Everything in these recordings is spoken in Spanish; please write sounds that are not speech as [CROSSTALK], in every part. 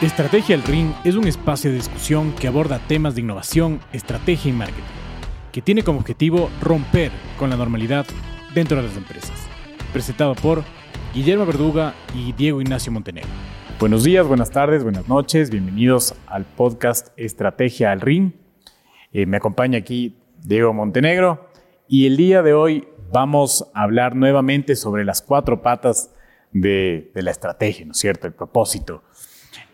Estrategia El Ring es un espacio de discusión que aborda temas de innovación, estrategia y marketing, que tiene como objetivo romper con la normalidad dentro de las empresas. Presentado por Guillermo Verduga y Diego Ignacio Montenegro. Buenos días, buenas tardes, buenas noches, bienvenidos al podcast Estrategia al Ring. Eh, me acompaña aquí Diego Montenegro y el día de hoy vamos a hablar nuevamente sobre las cuatro patas de, de la estrategia, ¿no es cierto? El propósito.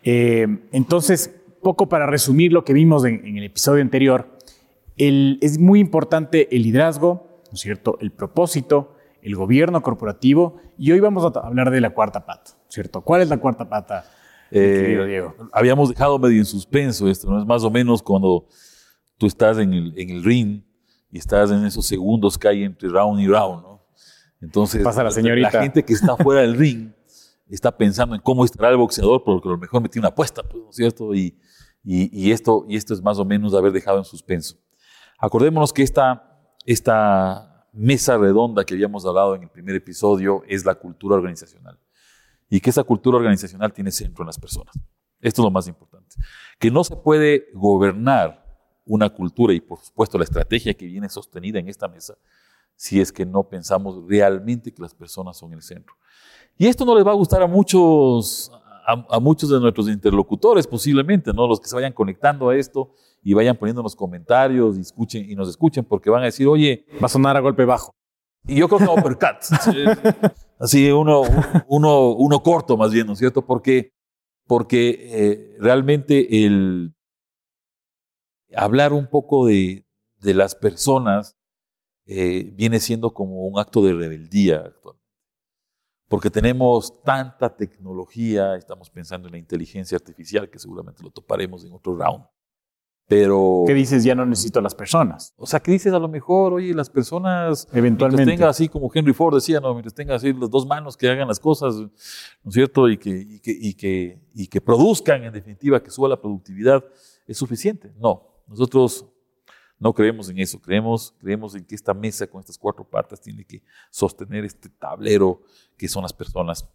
Eh, entonces, poco para resumir lo que vimos en, en el episodio anterior, el, es muy importante el liderazgo, ¿no es cierto? El propósito, el gobierno corporativo, y hoy vamos a hablar de la cuarta pata, ¿cierto? ¿Cuál es la cuarta pata, Eh, querido Diego? habíamos dejado medio en suspenso esto, ¿no? Es más o menos cuando tú estás en el, en el ring y estás en esos segundos que hay entre round y round, ¿no? Entonces, Pasa la señorita. la gente que está fuera del ring está pensando en cómo estará el boxeador, porque a lo mejor metió una apuesta, pues, ¿no es cierto? Y, y, y esto, y esto es más o menos haber dejado en suspenso. Acordémonos que esta, esta mesa redonda que habíamos hablado en el primer episodio es la cultura organizacional. Y que esa cultura organizacional tiene centro en las personas. Esto es lo más importante. Que no se puede gobernar una cultura y por supuesto la estrategia que viene sostenida en esta mesa si es que no pensamos realmente que las personas son el centro. Y esto no les va a gustar a muchos, a, a muchos de nuestros interlocutores posiblemente, ¿no? Los que se vayan conectando a esto y vayan poniendo los comentarios y, escuchen, y nos escuchen porque van a decir, oye, Va a sonar a golpe bajo. y yo creo que uppercut. [LAUGHS] Sí. Así, uno, uno, uno corto más bien, ¿no es cierto? Porque, porque eh, realmente el hablar un poco de, de las personas eh, viene siendo como un acto de rebeldía actualmente. Porque tenemos tanta tecnología, estamos pensando en la inteligencia artificial, que seguramente lo toparemos en otro round. Pero, ¿Qué dices? Ya no necesito a las personas. o sea, ¿qué dices a lo mejor? Oye, las personas Eventualmente. Mientras tenga así como Henry Ford decía, no, mientras tenga así las dos manos que hagan las cosas, ¿no es cierto? Y que, y que, y que, y que produzcan, en definitiva, que suba la productividad, es suficiente. No, nosotros no creemos en eso, creemos, creemos en que esta mesa con estas cuatro patas tiene que sostener este tablero que son las personas.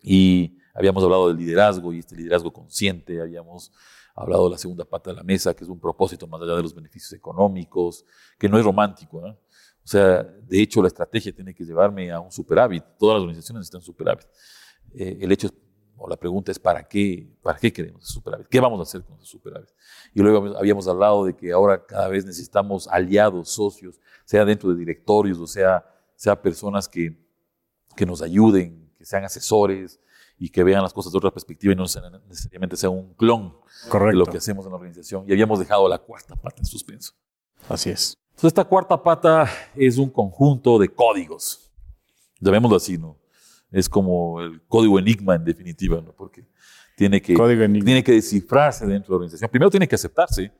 Y habíamos hablado del liderazgo y este liderazgo consciente, habíamos hablado de la segunda pata de la mesa, que es un propósito más allá de los beneficios económicos, que no es romántico. O sea, de hecho, la estrategia tiene que llevarme a un superávit. Todas las organizaciones están superávit. Eh, el hecho es, o la pregunta es, ¿para qué, ¿para qué queremos ese superávit? ¿Qué vamos a hacer con ese superávit? Y luego habíamos hablado de que ahora cada vez necesitamos aliados, socios, sea dentro de directorios, o sea, sea personas que, que nos ayuden, que sean asesores y que vean las cosas de otra perspectiva y no necesariamente sea un clon de Correcto. lo que hacemos en la organización. Y habíamos dejado la cuarta pata en suspenso. Así es. Entonces, esta cuarta pata es un conjunto de códigos. Llamémoslo así, ¿no? Es como el código enigma en definitiva, ¿no? Porque tiene que, tiene que descifrarse dentro de la organización. Primero tiene que aceptarse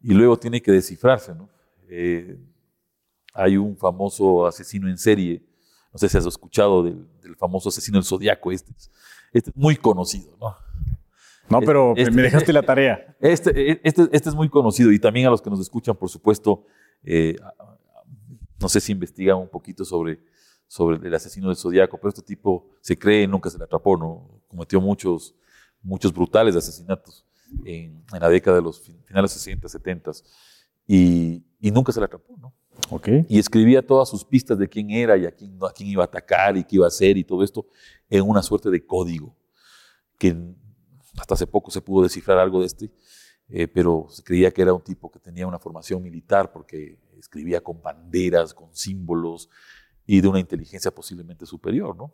y luego tiene que descifrarse, ¿no? Eh, hay un famoso asesino en serie, no sé si has escuchado del, del famoso asesino del zodiaco, este, es- este es muy conocido, ¿no? No, pero Este- me dejaste la [LAUGHS] tarea. Este, este, este es muy conocido y también a los que nos escuchan, por supuesto, eh, no sé si investigan un poquito sobre, sobre el asesino del zodiaco, pero este tipo se cree, nunca se le atrapó, ¿no? Cometió muchos, muchos brutales asesinatos en, en la década de los fin- finales 60, 70 y, y nunca se le atrapó, ¿no? Ok. y escribía todas sus pistas de quién era y a quién, a quién iba a atacar y qué iba a hacer y todo esto en una suerte de código que hasta hace poco se pudo descifrar algo de este, eh, pero se creía que era un tipo que tenía una formación militar porque escribía con banderas, con símbolos y de una inteligencia posiblemente superior, ¿no?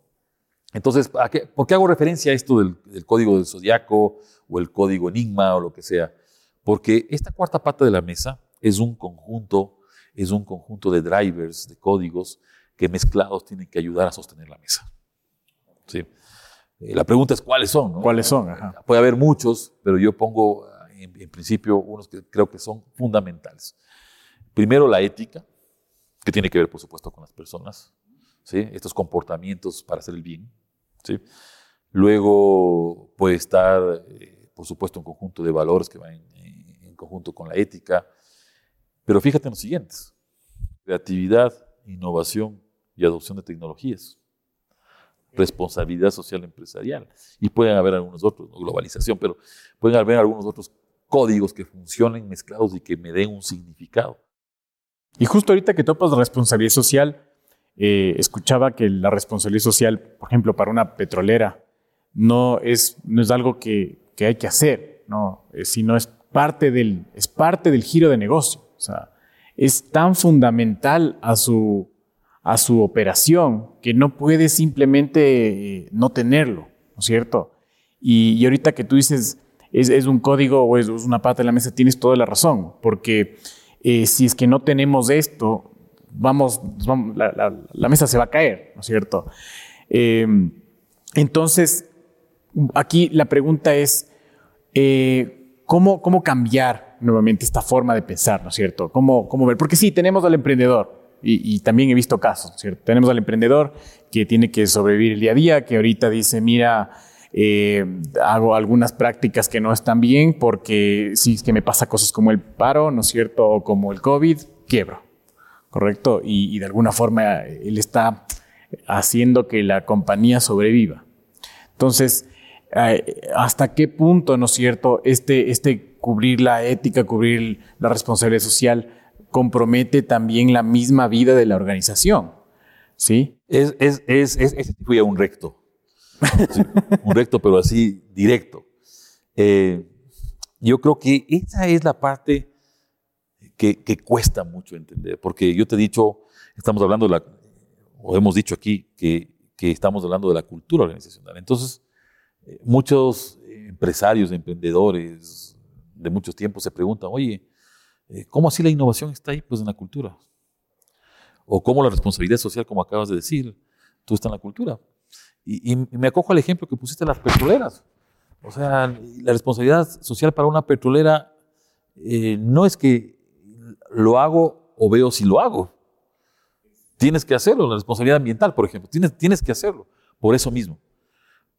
Entonces, ¿a qué- ¿por qué hago referencia a esto del, del código del zodiaco o el código enigma o lo que sea? Porque esta cuarta pata de la mesa es un conjunto, es un conjunto de drivers, de códigos que mezclados tienen que ayudar a sostener la mesa. ¿Sí? Eh, la pregunta es cuáles son, ¿no? ¿Cuáles son? Ajá. Puede haber muchos, pero yo pongo en, en principio unos que creo que son fundamentales. Primero, la ética, que tiene que ver, por supuesto, con las personas, ¿sí? estos comportamientos para hacer el bien. ¿sí? Luego puede estar, eh, por supuesto, un conjunto de valores que van en, en- conjunto con la ética. Pero fíjate en los siguientes. Creatividad, innovación y adopción de tecnologías. responsabilidad social empresarial. Y pueden haber algunos otros, globalización, pero pueden haber algunos otros códigos que funcionen mezclados y que me den un significado. Y justo ahorita que topas responsabilidad social, eh, escuchaba que la responsabilidad social, por ejemplo, para una petrolera, no es, no es algo que, que hay que hacer, no, eh, sino es parte, del, es parte del giro de negocio. O sea, es tan fundamental a su, a su operación que no puede simplemente eh, no tenerlo, ¿no es cierto? Y, y ahorita que tú dices, es, es, un código o es, una pata de la mesa, tienes toda la razón, porque eh, si es que no tenemos esto, vamos, vamos la, mesa se va a caer, ¿no es cierto? Eh, entonces, aquí la pregunta es, eh, ¿cómo, ¿cómo cambiar nuevamente esta forma de pensar, ¿no es cierto? ¿Cómo, cómo ver? Porque sí, tenemos al emprendedor, y, y, también he visto casos, ¿cierto? Tenemos al emprendedor que tiene que sobrevivir el día a día, que ahorita dice, mira, eh, hago algunas prácticas que no están bien porque si es que me pasa cosas como el paro, ¿no es cierto? O como el COVID, quiebro, ¿correcto? Y, de alguna forma él está haciendo que la compañía sobreviva. Entonces, eh, ¿hasta qué punto, ¿no es cierto? Este, este cubrir la ética, cubrir la responsabilidad social, compromete también la misma vida de la organización. ¿Sí? Es, es, es, es, es un recto. Sí, un recto, pero así directo. Eh, yo creo que esa es la parte que, cuesta mucho entender, porque yo te he dicho, estamos hablando, o hemos dicho aquí, que, que estamos hablando de la cultura organizacional. Entonces, eh, muchos empresarios, emprendedores de muchos tiempos se preguntan, oye, eh, ¿Cómo así la innovación está ahí? Pues en la cultura. O cómo la responsabilidad social, como acabas de decir, tú está en la cultura. Y, me acojo al ejemplo que pusiste las petroleras. O sea, la responsabilidad social para una petrolera eh, no es que lo hago o veo si lo hago. Tienes que hacerlo, la responsabilidad ambiental, por ejemplo, tienes, tienes que hacerlo. Por eso mismo.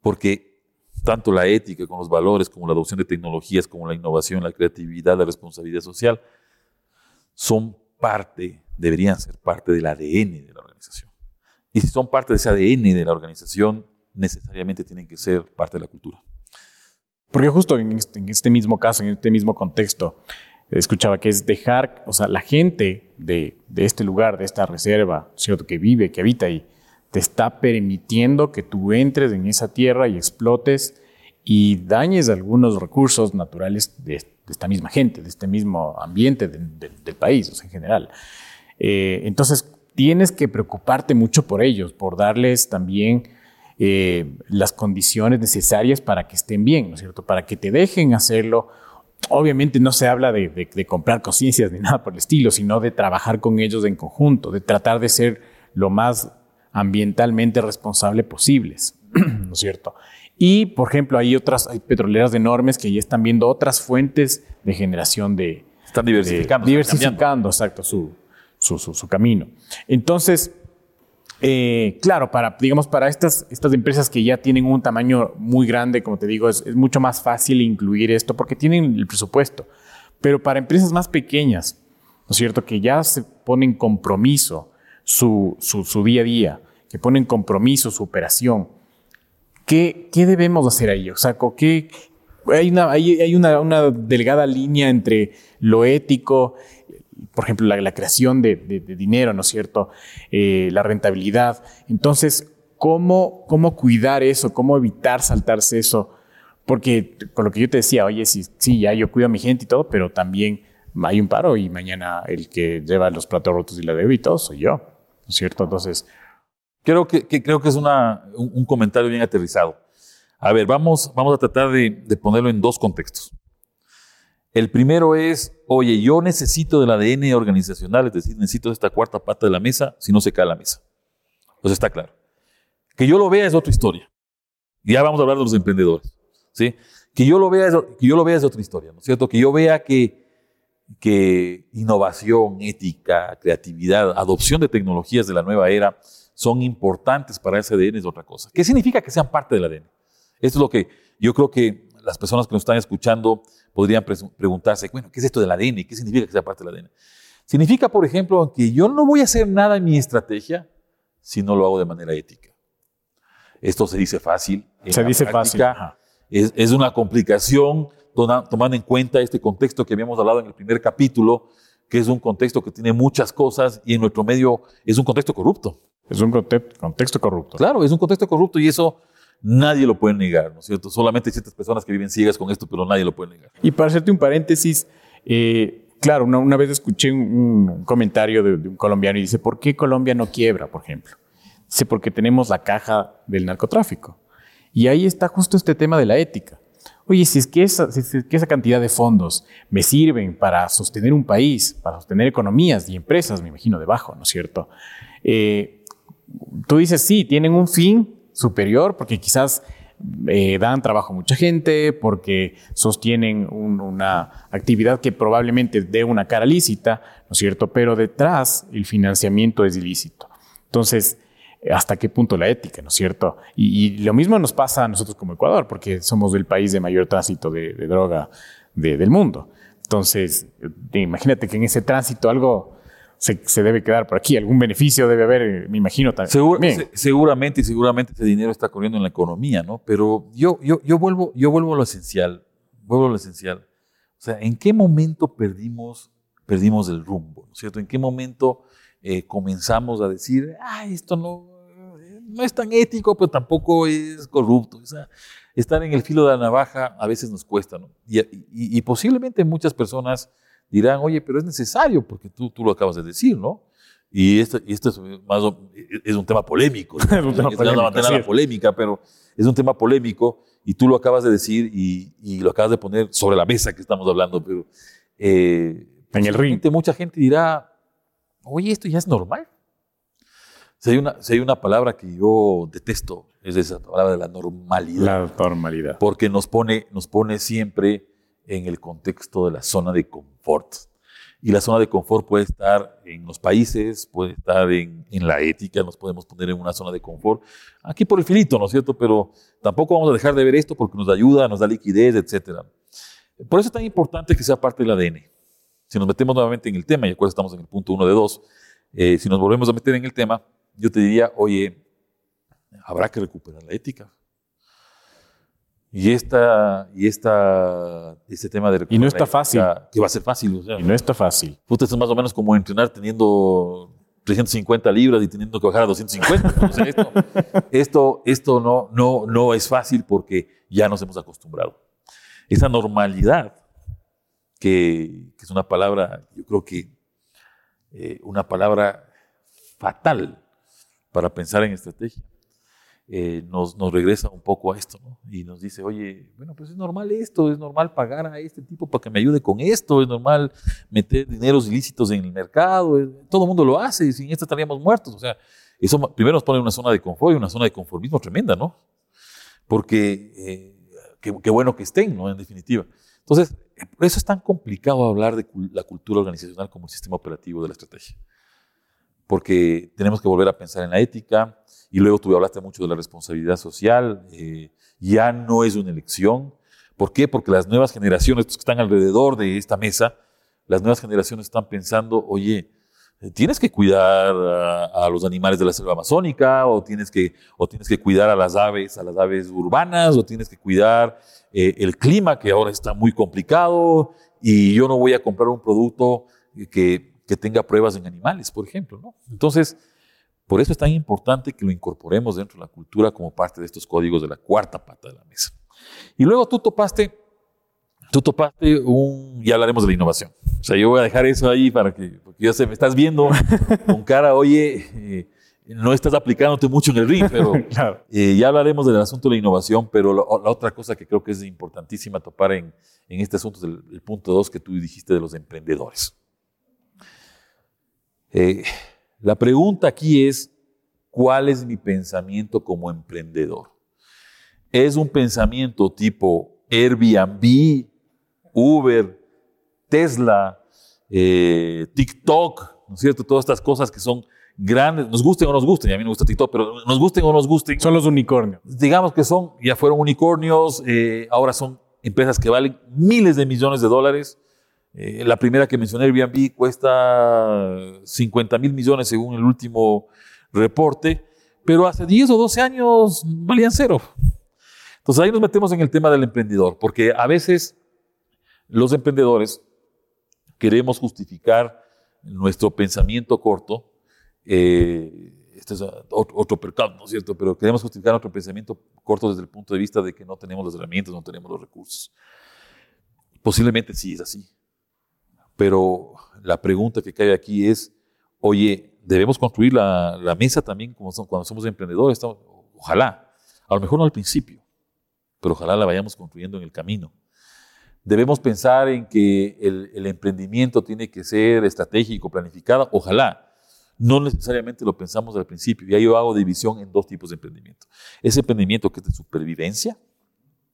Porque tanto la ética con los valores, como la adopción de tecnologías, como la innovación, la creatividad, la responsabilidad social, son parte, deberían ser parte del ADN de la organización. Y si son parte de ese ADN de la organización, necesariamente tienen que ser parte de la cultura. Porque justo en este, en este mismo caso, en este mismo contexto, escuchaba que es dejar, o sea, la gente de, de este lugar, de esta reserva, ¿cierto? Que vive, que habita ahí, te está permitiendo que tú entres en esa tierra y explotes y dañes algunos recursos naturales de, de esta misma gente, de este mismo ambiente de, de, del país, o sea, en general. Eh, entonces, tienes que preocuparte mucho por ellos, por darles también eh, las condiciones necesarias para que estén bien, ¿no es cierto? Para que te dejen hacerlo. Obviamente no se habla de, de, de comprar conciencias [LAUGHS] ni nada por el estilo, sino de trabajar con ellos en conjunto, de tratar de ser lo más ambientalmente responsable posibles, [CLEARS THROAT] ¿no es cierto? Y, por ejemplo, hay otras, hay petroleras enormes que ya están viendo otras fuentes de generación de... Están diversificando. De, diversificando, exacto, su, su, su, su, camino. Entonces, eh, claro, para, digamos, para estas, estas empresas que ya tienen un tamaño muy grande, como te digo, es, es mucho más fácil incluir esto porque tienen el presupuesto. Pero para empresas más pequeñas, ¿no es cierto?, que ya se ponen compromiso su, su, su día a día, que ponen compromiso su operación, ¿qué, qué debemos hacer ahí? O sea, ¿qué, hay una, hay, hay una, una delgada línea entre lo ético, por ejemplo, la, creación de, dinero, ¿no es cierto? Eh, la rentabilidad. Entonces, ¿cómo, ¿cómo cuidar eso? ¿Cómo evitar saltarse eso? Porque con lo que yo te decía, oye, sí, sí, ya yo cuido a mi gente y todo, pero también hay un paro y mañana el que lleva los platos rotos y la todo soy yo, ¿no es cierto? Entonces, Creo que, creo que es una, un, comentario bien aterrizado. A ver, vamos, vamos a tratar de, ponerlo en dos contextos. El primero es, oye, yo necesito del ADN organizacional, es decir, necesito esta cuarta pata de la mesa, si no se cae la mesa. Pues está claro. Que yo lo vea es otra historia. Ya vamos a hablar de los emprendedores. ¿sí? Que, yo lo vea es, que yo lo vea es otra historia, ¿no es cierto? Que yo vea que, que innovación, ética, creatividad, adopción de tecnologías de la nueva era, son importantes para ese ADN es otra cosa. ¿Qué significa que sean parte del ADN? Esto es lo que yo creo que las personas que nos están escuchando podrían pre preguntarse, bueno, ¿qué es esto del ADN? ¿Qué significa que sea parte del ADN? Significa, por ejemplo, que yo no voy a hacer nada en mi estrategia si no lo hago de manera ética. Esto se dice fácil. En se dice fácil. Es, es, una complicación tomando en cuenta este contexto que habíamos hablado en el primer capítulo, que es un contexto que tiene muchas cosas y en nuestro medio es un contexto corrupto. Es un contexto corrupto. Claro, es un contexto corrupto y eso nadie lo puede negar, ¿no es cierto? Solamente ciertas personas que viven ciegas con esto, pero nadie lo puede negar. Y para hacerte un paréntesis, eh, claro, una, vez escuché un, comentario de, un colombiano y dice, ¿por qué Colombia no quiebra, por ejemplo? Dice, porque tenemos la caja del narcotráfico. Y ahí está justo este tema de la ética. Oye, si es, que esa, si que esa cantidad de fondos me sirven para sostener un país, para sostener economías y empresas, me imagino, debajo, ¿no es cierto? Eh, tú dices, sí, tienen un fin superior porque quizás eh, dan trabajo a mucha gente, porque sostienen una actividad que probablemente dé una cara lícita, ¿no es cierto? Pero detrás el financiamiento es ilícito. Entonces, hasta qué punto la ética, ¿no es cierto? Y, lo mismo nos pasa a nosotros como Ecuador, porque somos el país de mayor tránsito de, droga del mundo. Entonces, imagínate que en ese tránsito algo se, debe quedar por aquí, algún beneficio debe haber, me imagino también. seguramente y seguramente ese dinero está corriendo en la economía, ¿no? Pero yo, yo, yo, vuelvo, yo vuelvo a lo esencial, vuelvo a lo esencial. O sea, ¿en qué momento perdimos, perdimos el rumbo, ¿no es cierto? ¿En qué momento eh, comenzamos a decir, ay, esto no, no es tan ético, pero tampoco es corrupto. O sea, estar en el filo de la navaja a veces nos cuesta, ¿no? Y, posiblemente muchas personas dirán, oye, pero es necesario, porque tú, tú lo acabas de decir, ¿no? Y esto, y esto es, más, es un tema polémico. [LAUGHS] es un tema polémico, la polémica, pero es un tema polémico y tú lo acabas de decir y, y, lo acabas de poner sobre la mesa que estamos hablando, pero... Eh, en el ring. Mucha gente dirá, oye, esto ya es normal. Si hay, una, si hay una palabra que yo detesto, es esa palabra de la normalidad. La normalidad. Porque nos pone, nos pone siempre en el contexto de la zona de confort. Y la zona de confort puede estar en los países, puede estar en, en, la ética, nos podemos poner en una zona de confort. Aquí por el filito, ¿no es cierto? Pero tampoco vamos a dejar de ver esto porque nos ayuda, nos da liquidez, etc. Por eso es tan importante que sea parte del ADN. Si nos metemos nuevamente en el tema, y acuerdo estamos en el punto uno de dos, eh, si nos volvemos a meter en el tema, yo te diría, oye, habrá que recuperar la ética. Y esta, y esta, este tema de Y no está fácil. Que va a ser fácil. y no está fácil. Puta, es más o menos como entrenar teniendo 350 libras y teniendo que bajar a 250. esto, [LAUGHS] esto, esto no, no, no es fácil porque ya nos hemos acostumbrado. Esa normalidad, que, que es una palabra, yo creo que eh, una palabra fatal para pensar en estrategia. Eh, nos, nos, regresa un poco a esto, ¿no? Y nos dice, oye, bueno, pues es normal esto, es normal pagar a este tipo para que me ayude con esto, es normal meter dineros ilícitos en el mercado, eh, todo el mundo lo hace y sin esto estaríamos muertos. O sea, eso primero nos pone en una zona de confort y una zona de conformismo tremenda, ¿no? Porque eh, qué, bueno que estén, ¿no? En definitiva. Entonces, por eso es tan complicado hablar de la cultura organizacional como el sistema operativo de la estrategia porque tenemos que volver a pensar en la ética. Y luego tú hablaste mucho de la responsabilidad social. Eh, ya no es una elección. ¿Por qué? Porque las nuevas generaciones, estos que están alrededor de esta mesa, las nuevas generaciones están pensando, oye, tienes que cuidar a, los animales de la selva amazónica, o tienes que, o tienes que cuidar a las aves, a las aves urbanas, o tienes que cuidar eh, el clima que ahora está muy complicado, y yo no voy a comprar un producto que que tenga pruebas en animales, por ejemplo. ¿no? Entonces, por eso es tan importante que lo incorporemos dentro de la cultura como parte de estos códigos de la cuarta pata de la mesa. Y luego tú topaste, tú topaste un, ya hablaremos de la innovación. O sea, yo voy a dejar eso ahí para que, porque ya se me estás viendo [LAUGHS] con cara, oye, eh, no estás aplicándote mucho en el ring, pero [LAUGHS] eh, ya hablaremos del asunto de la innovación, pero la, otra cosa que creo que es importantísima topar en, en este asunto es el, el punto dos que tú dijiste de los emprendedores. Eh, la pregunta aquí es, ¿cuál es mi pensamiento como emprendedor? ¿Es un pensamiento tipo Airbnb, Uber, Tesla, eh, TikTok, ¿no es cierto? Todas estas cosas que son grandes, nos gusten o nos gusten, y a mí me gusta TikTok, pero nos gusten o nos gusten. Son los unicornios. Digamos que son, ya fueron unicornios, eh, ahora son empresas que valen miles de millones de dólares eh, la primera que mencioné, Airbnb, cuesta 50 mil millones según el último reporte, pero hace 10 o 12 años valían cero. Entonces ahí nos metemos en el tema del emprendedor, porque a veces los emprendedores queremos justificar nuestro pensamiento corto. Eh, este es otro percal, ¿no es cierto? Pero queremos justificar nuestro pensamiento corto desde el punto de vista de que no tenemos las herramientas, no tenemos los recursos. Posiblemente sí es así. Pero la pregunta que cae aquí es, oye, debemos construir la, mesa también como cuando somos emprendedores. Ojalá, a lo mejor no al principio, pero ojalá la vayamos construyendo en el camino. Debemos pensar en que el, el emprendimiento tiene que ser estratégico, planificado, ojalá, no necesariamente lo pensamos al principio. Ya yo hago división en dos tipos de emprendimiento. Ese emprendimiento que es de supervivencia,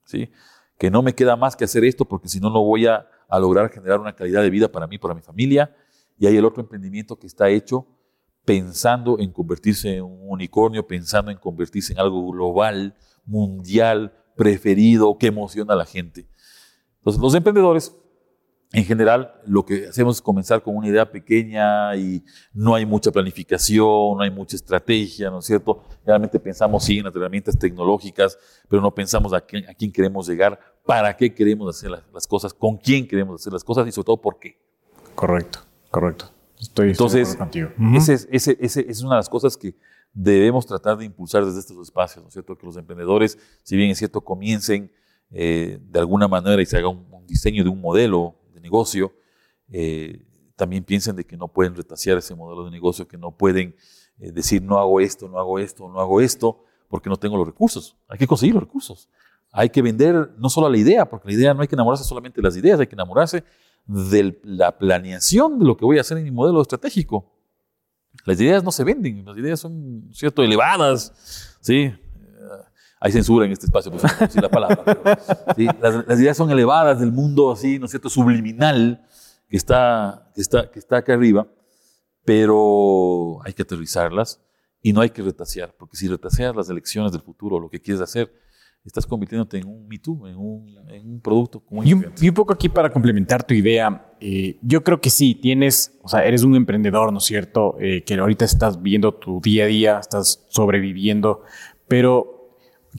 ¿sí? que no me queda más que hacer esto porque si no, no voy a, lograr generar una calidad de vida para mí, para mi familia. Y hay el otro emprendimiento que está hecho pensando en convertirse en un unicornio, pensando en convertirse en algo global, mundial, preferido, que emociona a la gente. Entonces, los emprendedores en general, lo que hacemos es comenzar con una idea pequeña y no hay mucha planificación, no hay mucha estrategia, ¿no es cierto? Realmente pensamos, sí, en las herramientas tecnológicas, pero no pensamos a quién, a quién queremos llegar, para qué queremos hacer las, cosas, con quién queremos hacer las cosas y sobre todo por qué. Correcto, correcto. Estoy, Entonces, contigo. ese, es, ese, ese es una de las cosas que debemos tratar de impulsar desde estos espacios, ¿no es cierto? Que los emprendedores, si bien es cierto, comiencen eh, de alguna manera y se haga un diseño de un modelo negocio, eh, también piensen de que no pueden retasear ese modelo de negocio, que no pueden eh, decir no hago esto, no hago esto, no hago esto, porque no tengo los recursos. Hay que conseguir los recursos. Hay que vender no solo la idea, porque la idea no hay que enamorarse solamente de las ideas, hay que enamorarse de la planeación de lo que voy a hacer en mi modelo estratégico. Las ideas no se venden, las ideas son, ¿cierto?, elevadas, ¿sí? Hay censura en este espacio, pues decir la palabra. las, ideas son elevadas del mundo así, ¿no es cierto?, subliminal que está, que está, que está acá arriba, pero hay que aterrizarlas y no hay que retasear, porque si retaseas las elecciones del futuro, lo que quieres hacer, estás convirtiéndote en un Me Too, en un, en un producto. y, un, y, un, poco aquí para complementar tu idea, eh, yo creo que sí, tienes, o sea, eres un emprendedor, ¿no es cierto? Eh, que ahorita estás viendo tu día a día, estás sobreviviendo, pero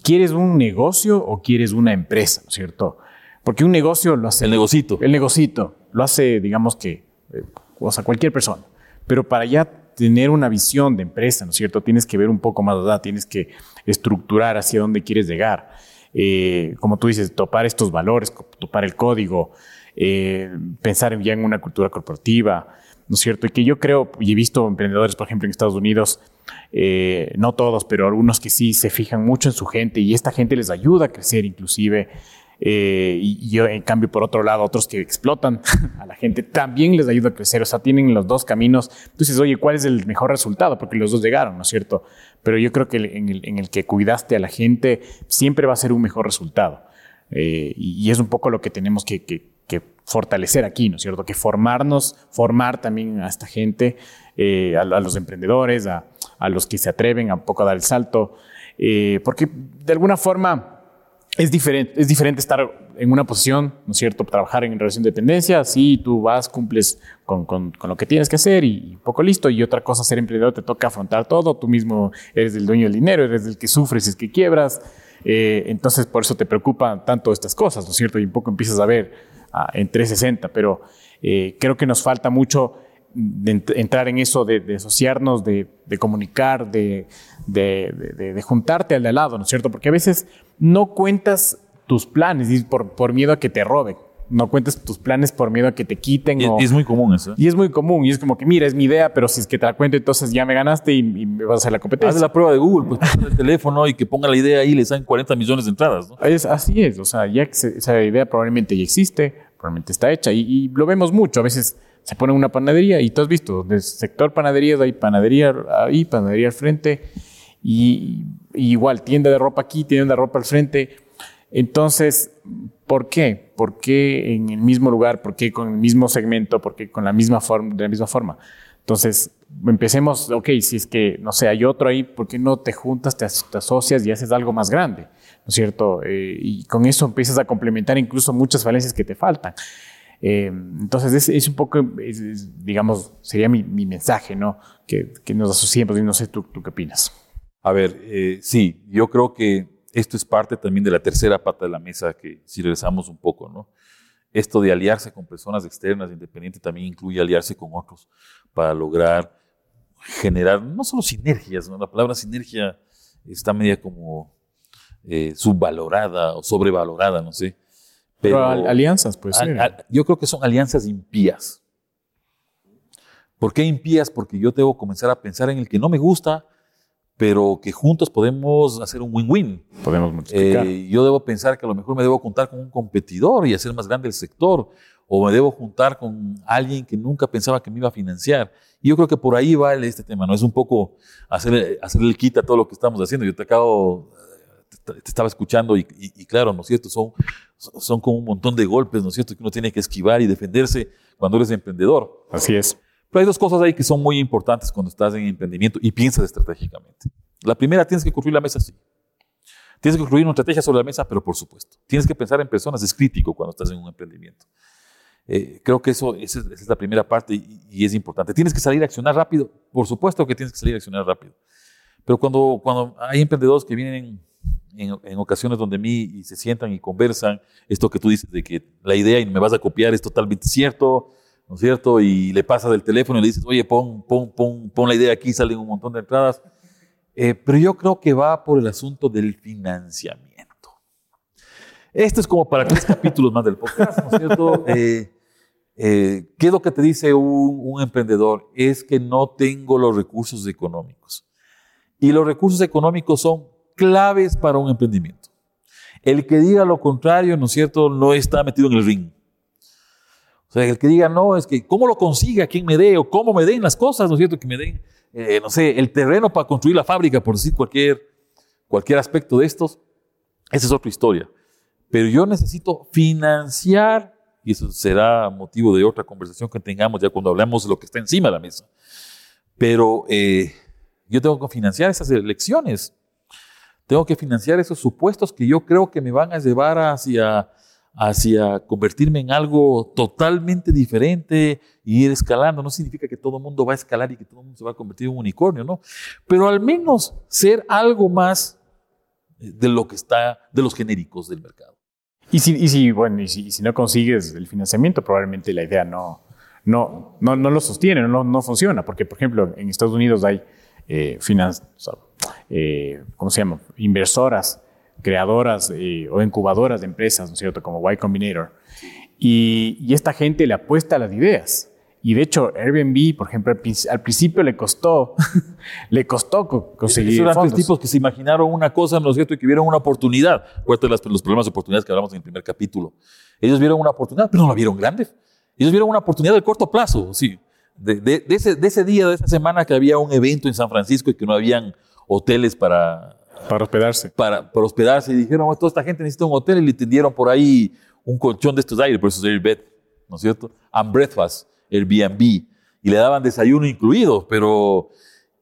¿Quieres un negocio o quieres una empresa, ¿no es cierto? Porque un negocio lo hace... El negocito. El negocito. Lo hace, digamos que, eh, o sea, cualquier persona. Pero para ya tener una visión de empresa, ¿no es cierto? Tienes que ver un poco más allá, tienes que estructurar hacia dónde quieres llegar. Eh, como tú dices, topar estos valores, topar el código, eh, pensar ya en una cultura corporativa, ¿no es cierto? Y que yo creo, y he visto emprendedores, por ejemplo, en Estados Unidos, eh, no todos, pero algunos que sí se fijan mucho en su gente y esta gente les ayuda a crecer inclusive. Eh, y, yo, en cambio, por otro lado, otros que explotan [LAUGHS] a la gente también les ayuda a crecer. O sea, tienen los dos caminos. Entonces, oye, ¿cuál es el mejor resultado? Porque los dos llegaron, ¿no es cierto? Pero yo creo que en el, que cuidaste a la gente siempre va a ser un mejor resultado. Eh, y, es un poco lo que tenemos que, fortalecer aquí, ¿no es cierto? Que formarnos, formar también a esta gente, eh, a, los emprendedores, a, los que se atreven a poco a dar el salto, eh, porque de alguna forma es diferente, es diferente estar en una posición, ¿no es cierto? Trabajar en relación de dependencia, sí, tú vas, cumples con, con, lo que tienes que hacer y, poco listo, y otra cosa, ser emprendedor te toca afrontar todo, tú mismo eres el dueño del dinero, eres el que sufres, es que quiebras, eh, entonces por eso te preocupan tanto estas cosas, ¿no es cierto? Y un poco empiezas a ver en 360, pero eh, creo que nos falta mucho entrar en eso de, asociarnos, de, comunicar, de, juntarte al de al lado, ¿no es cierto? Porque a veces no cuentas tus planes por, por miedo a que te roben no cuentes tus planes por miedo a que te quiten. Y, es muy común eso. Y es muy común. Y es como que, mira, es mi idea, pero si es que te la cuento, entonces ya me ganaste y, me vas a hacer la competencia. Haz la prueba de Google, pues el teléfono y que ponga la idea ahí y le salen 40 millones de entradas. ¿no? Es, así es. O sea, ya esa idea probablemente ya existe, probablemente está hecha. Y, lo vemos mucho. A veces se pone una panadería y tú has visto, del sector panaderías hay panadería ahí, panadería al frente. Y, igual, tienda de ropa aquí, tienda de ropa al frente entonces, ¿por qué? ¿Por qué en el mismo lugar? ¿Por qué con el mismo segmento? ¿Por qué con la misma forma, de la misma forma? Entonces, empecemos, ok, si es que, no sé, hay otro ahí, ¿por qué no te juntas, te, asocias y haces algo más grande? ¿No es cierto? Eh, y con eso empiezas a complementar incluso muchas falencias que te faltan. Eh, entonces, es, un poco, digamos, sería mi, mensaje, ¿no? Que, nos asociemos y no sé, ¿tú, ¿tú qué opinas? A ver, eh, sí, yo creo que esto es parte también de la tercera pata de la mesa, que si regresamos un poco, ¿no? Esto de aliarse con personas externas, independientes, también incluye aliarse con otros para lograr generar no solo sinergias, ¿no? La palabra sinergia está media como eh, subvalorada o sobrevalorada, no sé. Pero, alianzas, pues. sí. yo creo que son alianzas impías. ¿Por qué impías? Porque yo debo comenzar a pensar en el que no me gusta, pero que juntos podemos hacer un win-win. Podemos multiplicar. Eh, yo debo pensar que a lo mejor me debo juntar con un competidor y hacer más grande el sector, o me debo juntar con alguien que nunca pensaba que me iba a financiar. Y yo creo que por ahí va este tema, ¿no? Es un poco hacer, hacerle el quita a todo lo que estamos haciendo. Yo te acabo, te, estaba escuchando y, y, claro, ¿no es cierto? Son, son como un montón de golpes, ¿no es cierto? Que uno tiene que esquivar y defenderse cuando eres emprendedor. Así es. Pero hay dos cosas ahí que son muy importantes cuando estás en emprendimiento y piensas estratégicamente. La primera, tienes que construir la mesa así. Tienes que construir una estrategia sobre la mesa, pero por supuesto. Tienes que pensar en personas, es crítico cuando estás en un emprendimiento. Eh, creo que eso esa es, la primera parte y, es importante. Tienes que salir a accionar rápido, por supuesto que tienes que salir a accionar rápido. Pero cuando, cuando hay emprendedores que vienen en, en, ocasiones donde mí y se sientan y conversan, esto que tú dices de que la idea y me vas a copiar es totalmente cierto, ¿no es cierto? Y le pasas del teléfono y le dices, oye, pon, pon, pon, pon la idea aquí, salen un montón de entradas. Eh, pero yo creo que va por el asunto del financiamiento. Esto es como para tres capítulos más del podcast, ¿no es cierto? [LAUGHS] Eh, eh, ¿Qué es lo que te dice un, un, emprendedor? Es que no tengo los recursos económicos. Y los recursos económicos son claves para un emprendimiento. El que diga lo contrario, ¿no es cierto?, no está metido en el ring. O sea, el que diga, no, es que cómo lo consiga, quién me dé, o cómo me den las cosas, ¿no es cierto? Que me den, eh, no sé, el terreno para construir la fábrica, por decir cualquier, cualquier aspecto de estos, esa es otra historia. Pero yo necesito financiar, y eso será motivo de otra conversación que tengamos ya cuando hablamos de lo que está encima de la mesa. Pero eh, yo tengo que financiar esas elecciones. Tengo que financiar esos supuestos que yo creo que me van a llevar hacia hacia convertirme en algo totalmente diferente y ir escalando. No significa que todo el mundo va a escalar y que todo el mundo se va a convertir en un unicornio, ¿no? Pero al menos ser algo más de lo que está, de los genéricos del mercado. Y si, y si bueno, y si, no consigues el financiamiento, probablemente la idea no, no, no, no lo sostiene, no, no funciona, porque por ejemplo en Estados Unidos hay eh, eh, ¿cómo se llama? Inversoras creadoras eh, o incubadoras de empresas, ¿no es cierto?, como Y Combinator. Y, y, esta gente le apuesta a las ideas. Y de hecho, Airbnb, por ejemplo, al, principio le costó, [LAUGHS] le costó conseguir Esos fondos. tipos que se imaginaron una cosa, ¿no es cierto?, y que vieron una oportunidad. Acuérdate los problemas de oportunidades que hablamos en el primer capítulo. Ellos vieron una oportunidad, pero no la vieron grande. Ellos vieron una oportunidad de corto plazo, sí. De, de, de, ese, de ese día, de esa semana que había un evento en San Francisco y que no habían hoteles para para hospedarse. Para, para hospedarse. Y dijeron, toda esta gente necesita un hotel y le tendieron por ahí un colchón de estos aires, por eso es Airbed, ¿no es cierto? And breakfast, Airbnb. Y le daban desayuno incluido, pero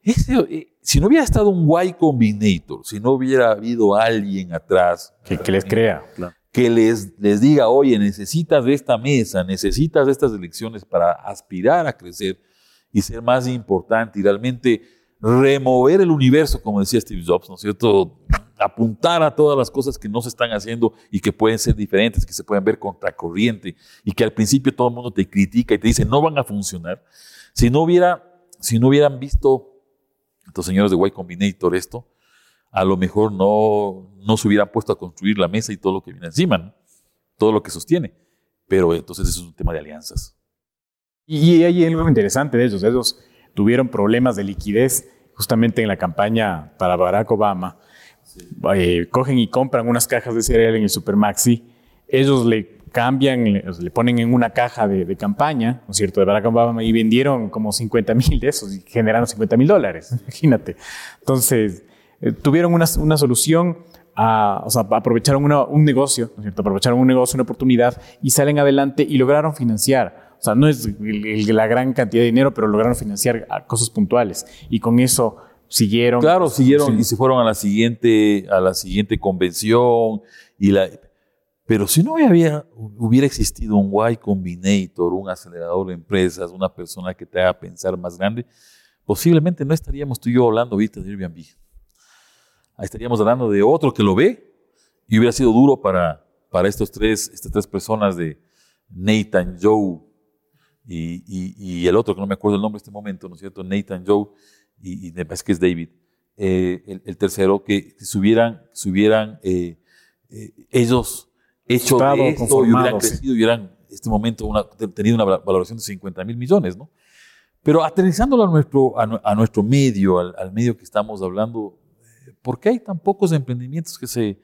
ese, eh, si no hubiera estado un Y Combinator, si no hubiera habido alguien atrás. Que, que les crea. Que les, les diga, oye, necesitas de esta mesa, necesitas de estas elecciones para aspirar a crecer y ser más importante y realmente remover el universo, como decía Steve Jobs, ¿no es cierto? Apuntar a todas las cosas que no se están haciendo y que pueden ser diferentes, que se pueden ver contracorriente y que al principio todo el mundo te critica y te dice no van a funcionar. Si no hubiera, si no hubieran visto estos señores de Y Combinator esto, a lo mejor no, no se hubieran puesto a construir la mesa y todo lo que viene encima, ¿no? todo lo que sostiene. Pero entonces eso es un tema de alianzas. Y hay algo interesante de ellos. Ellos tuvieron problemas de liquidez justamente en la campaña para Barack Obama. Eh, cogen y compran unas cajas de cereal en el Supermaxi. Ellos le cambian, le, ponen en una caja de, campaña, ¿no es cierto?, de Barack Obama y vendieron como 50 mil de esos y generaron 50 mil dólares, [LAUGHS] imagínate. Entonces, eh, tuvieron una, una solución o sea, aprovecharon un negocio, ¿no es cierto? Aprovecharon un negocio, una oportunidad y salen adelante y lograron financiar o sea, no es la gran cantidad de dinero, pero lograron financiar cosas puntuales. Y con eso siguieron. Claro, siguieron y se fueron a la siguiente, a la siguiente convención. Y la, pero si no había, hubiera existido un Y Combinator, un acelerador de empresas, una persona que te haga pensar más grande, posiblemente no estaríamos tú y yo hablando ahorita de Airbnb. estaríamos hablando de otro que lo ve y hubiera sido duro para, para estos tres, estas tres personas de Nathan, Joe y, el otro, que no me acuerdo el nombre en este momento, ¿no es cierto? Nathan, Joe y, y me parece que es David. Eh, el, tercero, que, se hubieran, se hubieran eh, eh, ellos hecho de esto y hubieran crecido y hubieran este momento una, tenido una valoración de 50 mil millones, ¿no? Pero aterrizándolo a nuestro, a, nuestro medio, al, medio que estamos hablando, ¿por qué hay tan pocos emprendimientos que se,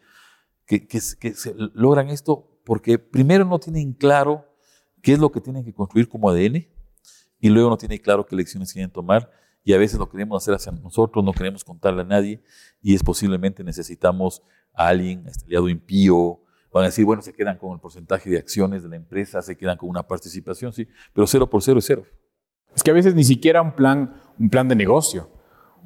que, que, se logran esto? Porque primero no tienen claro qué es lo que tienen que construir como ADN y luego no tienen claro qué lecciones quieren tomar y a veces lo queremos hacer hacia nosotros, no queremos contarle a nadie y es posiblemente necesitamos a alguien, a este aliado impío, van a decir, bueno, se quedan con el porcentaje de acciones de la empresa, se quedan con una participación, sí, pero cero por cero es cero. Es que a veces ni siquiera un plan, un plan de negocio,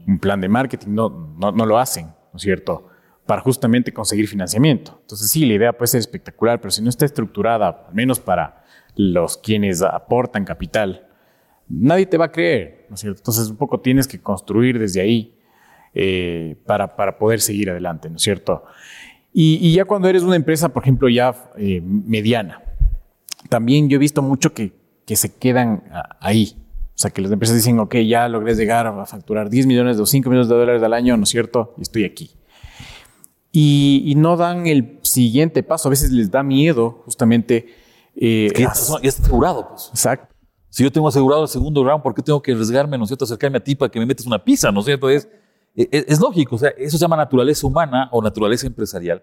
un plan de marketing, no, no, no lo hacen, ¿no es cierto? Para justamente conseguir financiamiento. Entonces sí, la idea puede ser espectacular, pero si no está estructurada, al menos para los quienes aportan capital, nadie te va a creer. Entonces un poco tienes que construir desde ahí eh, para, para, poder seguir adelante, ¿no es cierto? Y, ya cuando eres una empresa, por ejemplo, ya eh, mediana, también yo he visto mucho que, que se quedan ahí. O sea, que las empresas dicen, ok, ya logré llegar a facturar 10 millones o 5 millones de dólares al año, ¿no es cierto? Y estoy aquí. Y, no dan el siguiente paso. A veces les da miedo justamente... Eh, ya, está, asegurado, pues. Exacto. Si yo tengo asegurado el segundo round, ¿por qué tengo que arriesgarme, ¿no es cierto? Acercarme a ti para que me metas una pizza, ¿no es cierto? Es, e, e, es, lógico, o sea, eso se llama naturaleza humana o naturaleza empresarial.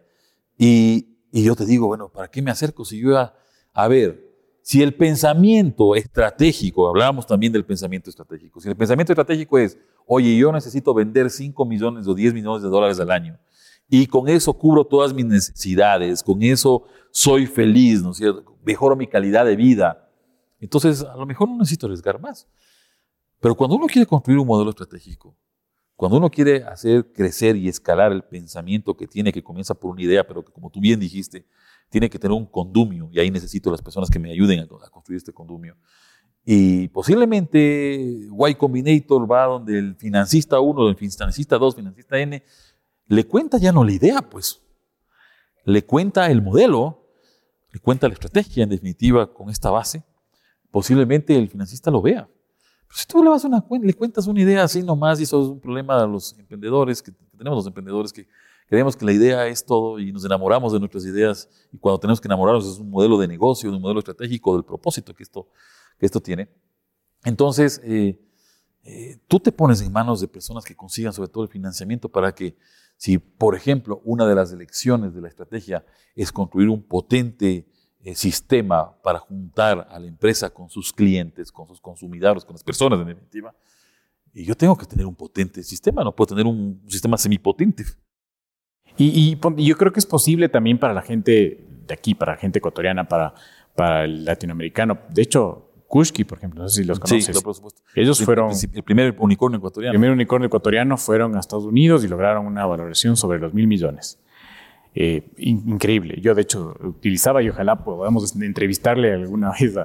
Y, y yo te digo, bueno, ¿para qué me acerco si yo a, a ver, si el pensamiento estratégico, hablábamos también del pensamiento estratégico, si el pensamiento estratégico es, oye, yo necesito vender 5 millones o 10 millones de dólares al año y con eso cubro todas mis necesidades, con eso soy feliz, ¿no es cierto? Mejoro mi calidad de vida. Entonces, a lo mejor no necesito arriesgar más. Pero cuando uno quiere construir un modelo estratégico, cuando uno quiere hacer crecer y escalar el pensamiento que tiene, que comienza por una idea, pero que como tú bien dijiste, tiene que tener un condumio, y ahí necesito las personas que me ayuden a, construir este condumio. Y posiblemente Y Combinator va donde el financista 1, el financista 2, financista N, le cuenta ya no la idea, pues. Le cuenta el modelo, le cuenta la estrategia, en definitiva, con esta base. Posiblemente el financista lo vea si tú le, vas una, le cuentas una idea así nomás, y eso es un problema de los emprendedores, que, tenemos los emprendedores que creemos que la idea es todo y nos enamoramos de nuestras ideas, y cuando tenemos que enamorarnos es un modelo de negocio, de un modelo estratégico, del propósito que esto, que esto tiene. Entonces, eh, eh, tú te pones en manos de personas que consigan sobre todo el financiamiento para que, si por ejemplo una de las elecciones de la estrategia es construir un potente eh, sistema para juntar a la empresa con sus clientes, con sus consumidores, con las personas en definitiva. Y yo tengo que tener un potente sistema, no puedo tener un sistema semipotente. Y, yo creo que es posible también para la gente de aquí, para la gente ecuatoriana, para el latinoamericano. De hecho, Kushki, por ejemplo, no sé si los conoces. Sí, por supuesto. Ellos fueron... El primer unicornio ecuatoriano. El primer unicornio ecuatoriano fueron a Estados Unidos y lograron una valoración sobre los mil millones. Eh, increíble. Yo, de hecho, utilizaba y ojalá podamos entrevistarle alguna [LAUGHS] vez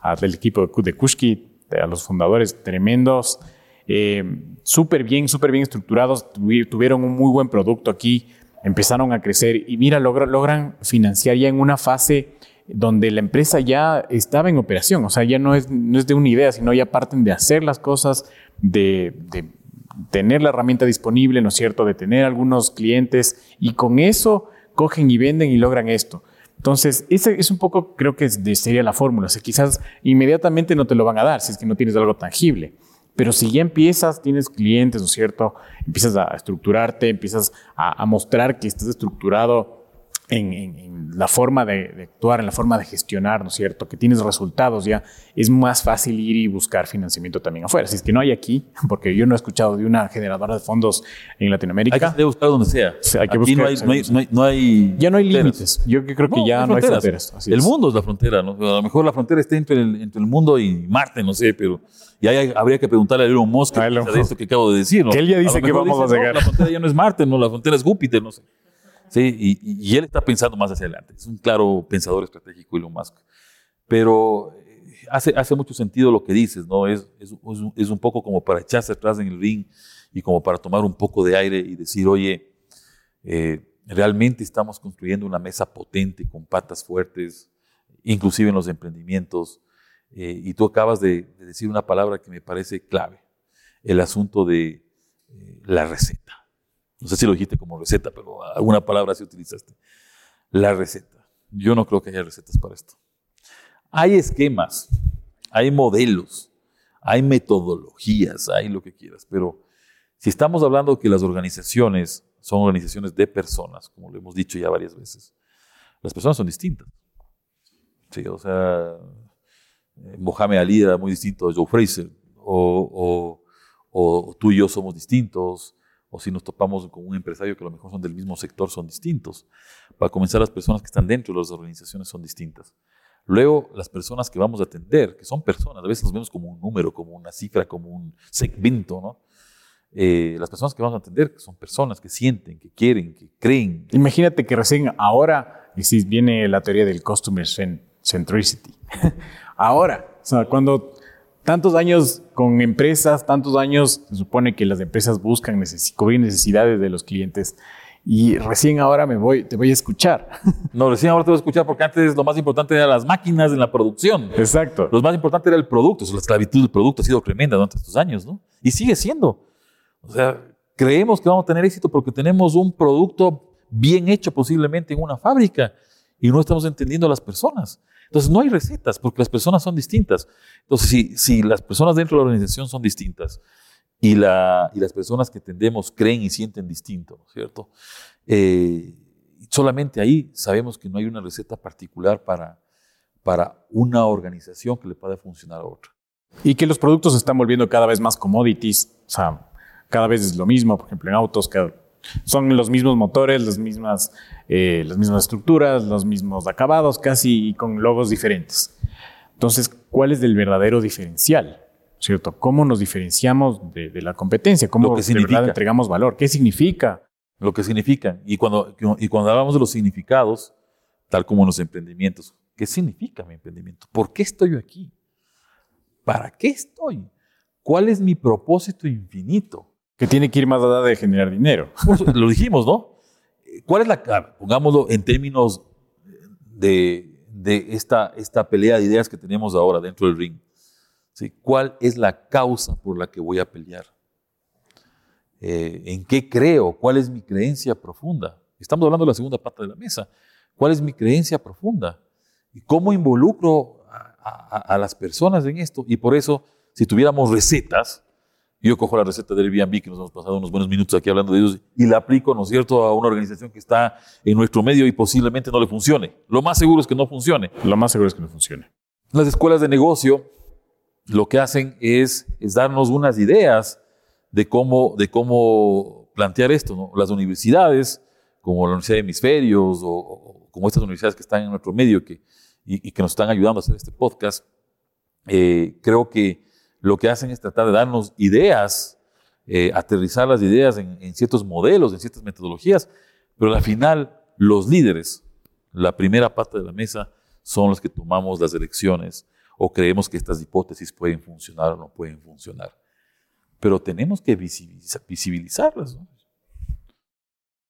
al equipo de Kushki, a los fundadores tremendos, eh, súper bien, súper bien estructurados, tuvieron un muy buen producto aquí, empezaron a crecer y mira, logran financiar ya en una fase donde la empresa ya estaba en operación, o sea, ya no es, no es de una idea, sino ya parten de hacer las cosas, de, de tener la herramienta disponible, ¿no es cierto?, de tener algunos clientes y con eso cogen y venden y logran esto. Entonces, ese es un poco, creo que sería la fórmula. O sea, quizás inmediatamente no te lo van a dar si es que no tienes algo tangible. Pero si ya empiezas, tienes clientes, ¿no es cierto? Empiezas a estructurarte, empiezas a mostrar que estás estructurado en, la forma de, actuar, en la forma de gestionar, ¿no es cierto? Que tienes resultados ya, es más fácil ir y buscar financiamiento también afuera. Si es que no hay aquí, [LAUGHS] porque yo no he escuchado de una generadora de fondos en Latinoamérica. Hay que buscar donde sea. hay que aquí buscar, no, hay, no, hay, Ya no hay límites. Yo creo que ya no hay fronteras. el mundo es la frontera, ¿no? A lo mejor la frontera está entre el, entre el mundo y Marte, no sé, pero... Y ahí habría que preguntarle a Elon Musk de esto que acabo de decir, ¿no? Que él ya dice que vamos a llegar. la frontera ya no es Marte, no, la frontera es Júpiter, no sé. Sí, y, él está pensando más hacia adelante. Es un claro pensador estratégico Elon Musk. Pero eh, hace, hace mucho sentido lo que dices, ¿no? Es, es, es, un poco como para echarse atrás en el ring y como para tomar un poco de aire y decir, oye, Eh, realmente estamos construyendo una mesa potente con patas fuertes, inclusive en los emprendimientos. Eh, y tú acabas de, decir una palabra que me parece clave, el asunto de eh, la receta. No sé si lo dijiste como receta, pero alguna palabra sí utilizaste. La receta. Yo no creo que haya recetas para esto. Hay esquemas, hay modelos, hay metodologías, hay lo que quieras, pero si estamos hablando que las organizaciones son organizaciones de personas, como lo hemos dicho ya varias veces, las personas son distintas. Sí, o sea, eh, Mohamed Ali era muy distinto de Joe Fraser, o, o, tú y yo somos distintos, o si nos topamos con un empresario que a lo mejor son del mismo sector, son distintos. Para comenzar, las personas que están dentro de las organizaciones son distintas. Luego, las personas que vamos a atender, que son personas, a veces nos vemos como un número, como una cifra, como un segmento, ¿no? Eh, las personas que vamos a atender son personas que sienten, que quieren, que creen. Imagínate que recién ahora, y si viene la teoría del customer centricity, [LAUGHS] ahora, o sea, cuando tantos años con empresas, tantos años, se supone que las empresas buscan cubrir necesidades de los clientes. Y recién ahora me voy, te voy a escuchar. [LAUGHS] No, recién ahora te voy a escuchar porque antes lo más importante eran las máquinas en la producción. Exacto. Lo más importante era el producto. la esclavitud del producto ha sido tremenda durante estos años, ¿no? Y sigue siendo. O sea, creemos que vamos a tener éxito porque tenemos un producto bien hecho posiblemente en una fábrica y no estamos entendiendo a las personas. Entonces no hay recetas porque las personas son distintas. Entonces si, si las personas dentro de la organización son distintas y, la, y las personas que atendemos creen y sienten distinto, ¿cierto? Eh, solamente ahí sabemos que no hay una receta particular para, para una organización que le pueda funcionar a otra. Y que los productos se están volviendo cada vez más commodities, o sea, cada vez es lo mismo, por ejemplo, en autos, son los mismos motores, las mismas, eh, las mismas estructuras, los mismos acabados, casi con logos diferentes. Entonces, ¿cuál es el verdadero diferencial? ¿Cierto? ¿Cómo nos diferenciamos de, la competencia? ¿Cómo que de verdad entregamos valor? ¿Qué significa? Lo que significa. Y cuando, y cuando hablamos de los significados, tal como en los emprendimientos, ¿qué significa mi emprendimiento? ¿Por qué estoy aquí? ¿Para qué estoy? ¿Cuál es mi propósito infinito? Que tiene que ir más allá de generar dinero. Lo dijimos, ¿no? ¿Cuál es la, pongámoslo en términos de, esta, esta pelea de ideas que tenemos ahora dentro del ring? ¿Cuál es la causa por la que voy a pelear? Eh, ¿En qué creo? ¿Cuál es mi creencia profunda? Estamos hablando de la segunda parte de la mesa. ¿Cuál es mi creencia profunda? ¿Y cómo involucro a las personas en esto? Y por eso, si tuviéramos recetas, yo cojo la receta del Airbnb, que nos hemos pasado unos buenos minutos aquí hablando de ellos, y la aplico, ¿no es cierto?, a una organización que está en nuestro medio y posiblemente no le funcione. Lo más seguro es que no funcione. Lo más seguro es que no funcione. Las escuelas de negocio lo que hacen es, es darnos unas ideas de cómo, de cómo plantear esto. ¿no? Las universidades, como la Universidad de Hemisferios, o, como estas universidades que están en nuestro medio que, y, que nos están ayudando a hacer este podcast, eh, creo que lo que hacen es tratar de darnos ideas, eh, aterrizar las ideas en, ciertos modelos, en ciertas metodologías, pero al final los líderes, la primera parte de la mesa, son los que tomamos las elecciones o creemos que estas hipótesis pueden funcionar o no pueden funcionar. Pero tenemos que visibilizarlas.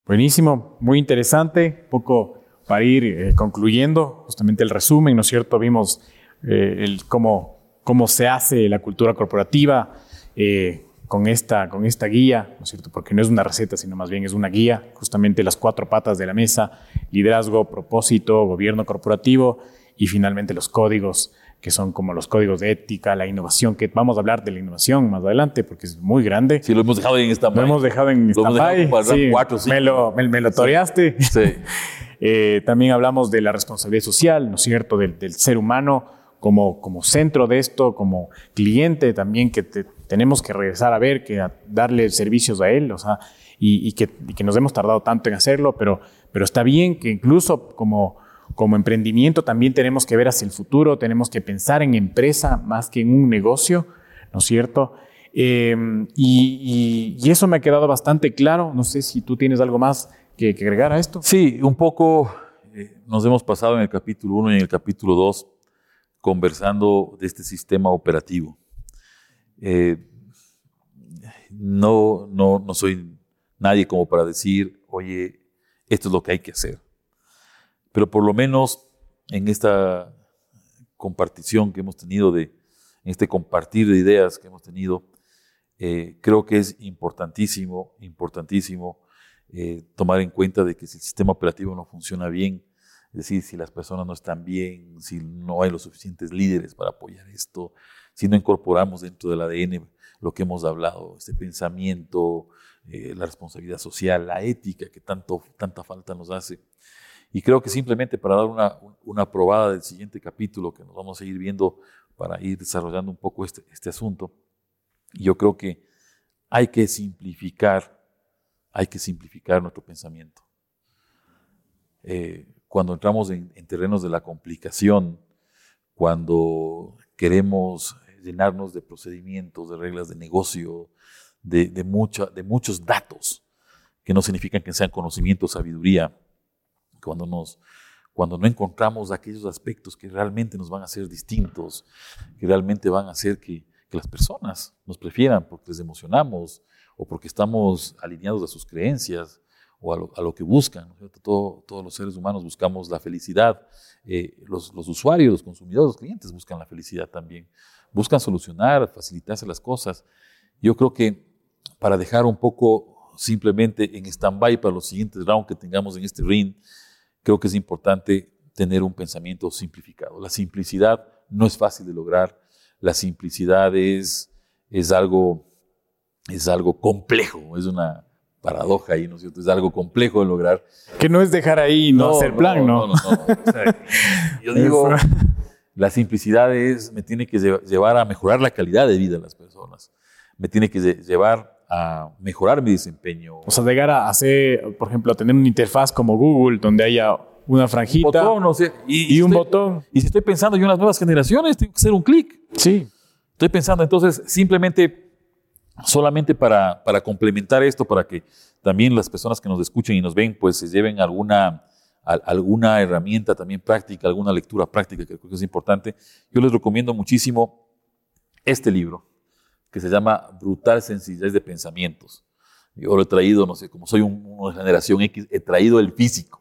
Buenísimo, muy interesante. Poco para ir eh, concluyendo, justamente el resumen, ¿no es cierto? Vimos eh, cómo cómo se hace la cultura corporativa eh, con, esta, con esta guía, ¿no es cierto? Porque no es una receta, sino más bien es una guía, justamente las cuatro patas de la mesa, liderazgo, propósito, gobierno corporativo y finalmente los códigos que son como los códigos de ética, la innovación, que vamos a hablar de la innovación más adelante porque es muy grande. Sí, lo hemos dejado en esta Lo hemos dejado en esta sí, cuatro, Me lo, me, lo toreaste. Sí. [LAUGHS] eh, también hablamos de la responsabilidad social, ¿no es cierto?, del, del ser humano como, como centro de esto, como cliente también que tenemos que regresar a ver, que darle servicios a él, o sea, y, que, nos hemos tardado tanto en hacerlo, pero, pero está bien que incluso como, como emprendimiento también tenemos que ver hacia el futuro, tenemos que pensar en empresa más que en un negocio, ¿no es cierto? Em, y, eso me ha quedado bastante claro. No sé si tú tienes algo más que, que agregar a esto. Sí, un poco eh, nos hemos pasado en el capítulo 1 y en el capítulo 2 conversando de este sistema operativo. Eh, no, no, no soy nadie como para decir, oye, esto es lo que hay que hacer. Pero por lo menos en esta compartición que hemos tenido, de, en este compartir de ideas que hemos tenido, eh, creo que es importantísimo, importantísimo eh, tomar en cuenta de que si el sistema operativo no funciona bien, es decir, si las personas no están bien, si no hay los suficientes líderes para apoyar esto, si no incorporamos dentro del ADN lo que hemos hablado, este pensamiento, eh, la responsabilidad social, la ética que tanto, tanta falta nos hace. Y creo que simplemente para dar una, una probada del siguiente capítulo que nos vamos a ir viendo para ir desarrollando un poco este, este asunto, yo creo que hay que simplificar, hay que simplificar nuestro pensamiento. Eh, cuando entramos en, terrenos de la complicación, cuando queremos llenarnos de procedimientos, de reglas de negocio, de, de, de muchos datos, que no significan que sean conocimiento o sabiduría, cuando, nos, cuando no encontramos aquellos aspectos que realmente nos van a hacer distintos, que realmente van a hacer que, que las personas nos prefieran porque les emocionamos o porque estamos alineados a sus creencias o a lo, que buscan. todos los seres humanos buscamos la felicidad. Eh, los, los, usuarios, los consumidores, los clientes buscan la felicidad también. Buscan solucionar, facilitarse las cosas. Yo creo que para dejar un poco simplemente en stand-by para los siguientes rounds que tengamos en este ring, creo que es importante tener un pensamiento simplificado. La simplicidad no es fácil de lograr la simplicidad es, es, algo, es algo complejo, es una paradoja ahí, ¿no es cierto? Es algo complejo de lograr. Que no es dejar ahí y no, hacer plan, ¿no? No, no, no. [LAUGHS] yo digo, la simplicidad es, me tiene que llevar a mejorar la calidad de vida de las personas, me tiene que llevar a mejorar mi desempeño. O sea, llegar a hacer, por ejemplo, a tener una interfaz como Google, donde haya una franjita y, un botón. Y si estoy pensando yo en las nuevas generaciones, tengo que hacer un clic. Sí. Estoy pensando, entonces, simplemente, solamente para, para complementar esto, para que también las personas que nos escuchen y nos ven, pues se lleven alguna, alguna herramienta también práctica, alguna lectura práctica que creo que es importante. Yo les recomiendo muchísimo este libro, que se llama Brutal Sencillez de Pensamientos. Yo lo he traído, no sé, como soy un, una generación X, he traído el físico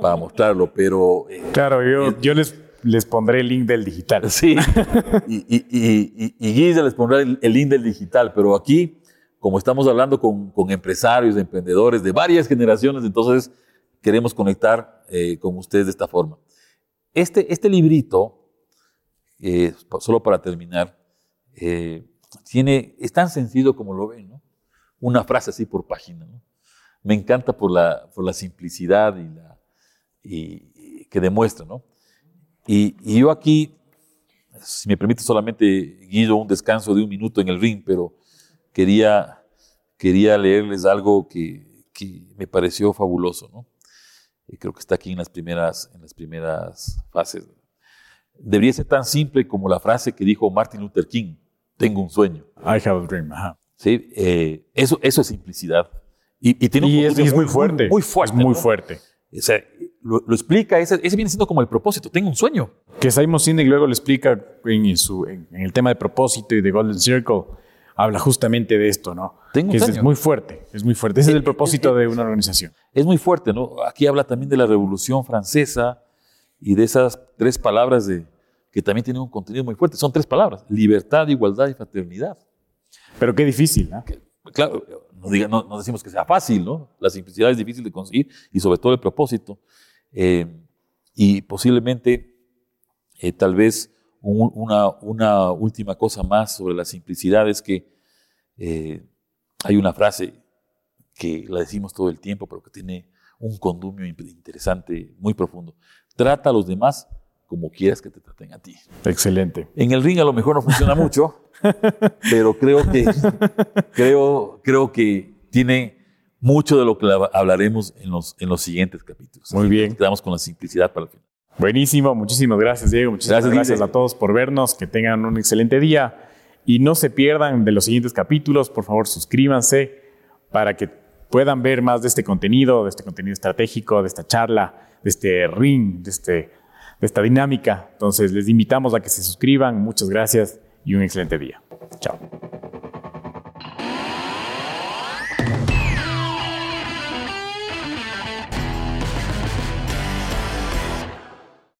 para mostrarlo, pero... Eh, claro, yo, yo les, les pondré el link del digital. [LAUGHS] Sí, y, y, y, y Guilla les pondrá el, link del digital, pero aquí, como estamos hablando con, con empresarios, emprendedores de varias generaciones, entonces queremos conectar eh, con ustedes de esta forma. Este, este librito, eh, solo para terminar, tiene, es tan sencillo como lo ven, ¿no? Una frase así por página, ¿no? Me encanta por la, por la simplicidad y la, y, que demuestra, ¿no? Y, yo aquí, si me permite solamente, guido un descanso de un minuto en el ring, pero quería, quería leerles algo que, que me pareció fabuloso, ¿no? Y creo que está aquí en las primeras, en las primeras fases. Debería ser tan simple como la frase que dijo Martin Luther King, tengo un sueño. I have a dream. Ajá. Sí, eh, eso, eso es simplicidad. Y, tiene un es, muy, fuerte. Muy, fuerte. muy fuerte. O sea, lo, explica, ese, viene siendo como el propósito, tengo un sueño. Que Simon Sinek luego lo explica en, su, en, el tema de propósito y de Golden Circle, habla justamente de esto, ¿no? Tengo que es, muy fuerte, es muy fuerte. Ese es el eh, propósito de una organización. Es muy fuerte, ¿no? Aquí habla también de la Revolución Francesa y de esas tres palabras de, que también tienen un contenido muy fuerte. Son tres palabras, libertad, igualdad y fraternidad. Pero qué difícil, ¿no? Claro, no, no, decimos que sea fácil, ¿no? La simplicidad es difícil de conseguir y sobre todo el propósito. Eh, y posiblemente, eh, tal vez, una, una, última cosa más sobre la simplicidad es que eh, hay una frase que la decimos todo el tiempo, pero que tiene un condumio interesante, muy profundo. Trata a los demás como quieras que te traten a ti. Excelente. En el ring a lo mejor no funciona mucho, [LAUGHS] pero creo que, creo, creo que tiene mucho de lo que hablaremos en los, en los siguientes capítulos. Muy bien. Quedamos con la simplicidad para el final. Buenísimo, muchísimas gracias Diego, muchísimas gracias, a todos por vernos, que tengan un excelente día y no se pierdan de los siguientes capítulos, por favor suscríbanse para que puedan ver más de este contenido, de este contenido estratégico, de esta charla, de este ring, de, este, de esta dinámica. Entonces les invitamos a que se suscriban, muchas gracias y un excelente día. Chao.